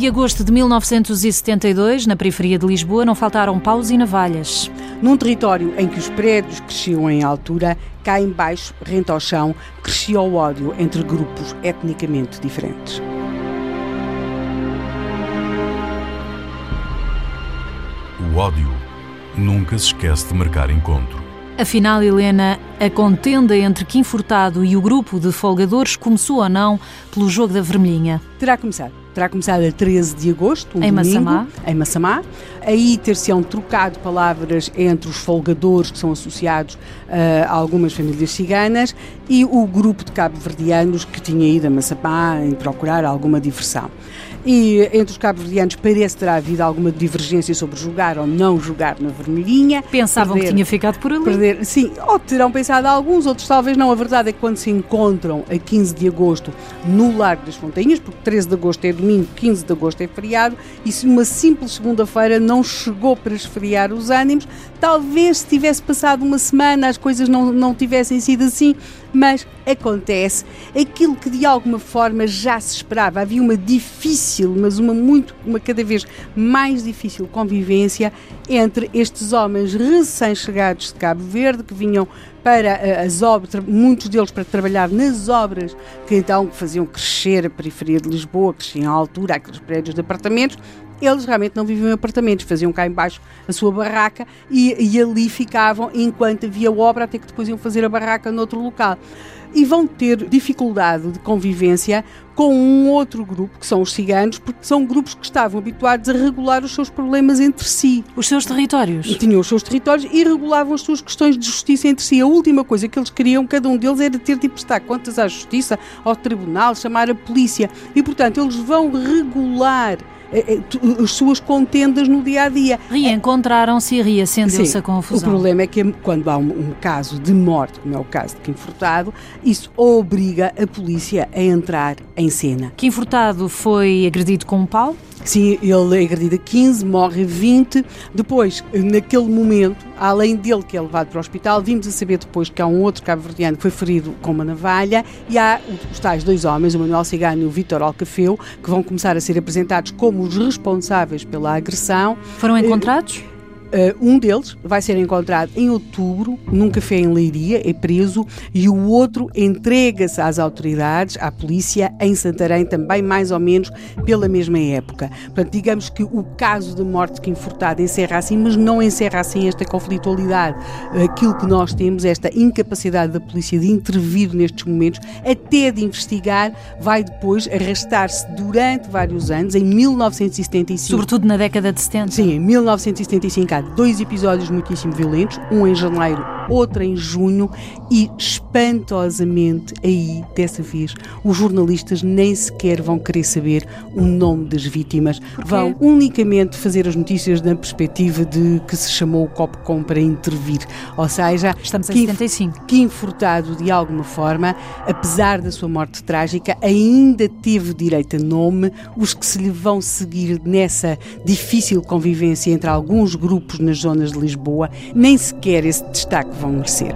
de agosto de 1972, na periferia de Lisboa, não faltaram paus e navalhas. Num território em que os prédios cresciam em altura, cá embaixo, rente ao chão, crescia o ódio entre grupos etnicamente diferentes. O ódio nunca se esquece de marcar encontro. Afinal, Helena, a contenda entre Kim Furtado e o grupo de folgadores começou ou não pelo jogo da vermelhinha? Terá começado. Terá começado a 13 de agosto, um em domingo, Massamá. em Massamá. Aí ter-se-ão trocado palavras entre os folgadores que são associados uh, a algumas famílias ciganas e o grupo de cabo-verdianos que tinha ido a Massamá em procurar alguma diversão. E entre os cabo-verdianos parece ter havido alguma divergência sobre jogar ou não jogar na vermelhinha. Pensavam perder, que tinha ficado por ali. Perder, sim, ou terão pensado alguns, outros talvez não. A verdade é que quando se encontram a 15 de agosto no Largo das Fontainhas, porque 13 de agosto é domingo, 15 de agosto é feriado, e se uma simples segunda-feira não chegou para esfriar os ânimos, talvez se tivesse passado uma semana as coisas não, não tivessem sido assim, mas acontece aquilo que de alguma forma já se esperava. Havia uma difícil, mas uma muito, uma cada vez mais difícil convivência entre estes homens recém-chegados de Cabo Verde que vinham para eh, as obras, muitos deles para trabalhar nas obras que então faziam crescer a periferia de Lisboa, cresciam à altura, aqueles prédios de apartamentos, eles realmente não viviam em apartamentos, faziam cá embaixo a sua barraca e, e ali ficavam enquanto havia obra, até que depois iam fazer a barraca noutro local. E vão ter dificuldade de convivência com um outro grupo, que são os ciganos, porque são grupos que estavam habituados a regular os seus problemas entre si. Os seus territórios. Tinham os seus territórios e regulavam as suas questões de justiça entre si. A última coisa que eles queriam, cada um deles, era ter de prestar contas à justiça, ao tribunal, chamar a polícia. E, portanto, eles vão regular as suas contendas no dia a dia. Reencontraram-se e reacendeu-se a confusão. O problema é que quando há um, um, caso de morte, como é o caso de Kim Furtado, isso obriga a polícia a entrar em cena. Kim Furtado foi agredido com um pau? Sim, ele é agredido a 15, morre a 20. Depois, naquele momento, além dele que é levado para o hospital, vimos a saber depois que há um outro cabo-verdiano que foi ferido com uma navalha e há os tais dois homens, o Manuel Cigano e o Vítor Alcafeu, que vão começar a ser apresentados como os responsáveis pela agressão. Foram encontrados? Uh, um deles vai ser encontrado em outubro num café em Leiria, é preso, e o outro entrega-se às autoridades, à polícia, em Santarém, também mais ou menos pela mesma época. Portanto, digamos que o caso de morte Kim Furtado encerra assim, mas não encerra assim esta conflitualidade. Aquilo que nós temos, esta incapacidade da polícia de intervir nestes momentos, até de investigar, vai depois arrastar-se durante vários anos, em 1975. Sobretudo na década de 70. Sim, em 1975 dois episódios muitíssimo violentos, um em janeiro, outro em junho, e espantosamente aí, dessa vez, os jornalistas nem sequer vão querer saber o nome das vítimas. Vão unicamente fazer as notícias na perspectiva de que se chamou o Copcom para intervir. Ou seja, estamos em 75. Que infurtado de alguma forma, apesar da sua morte trágica, ainda teve direito a nome. Os que se lhe vão seguir nessa difícil convivência entre alguns grupos nas zonas de Lisboa, nem sequer esse destaque vão merecer.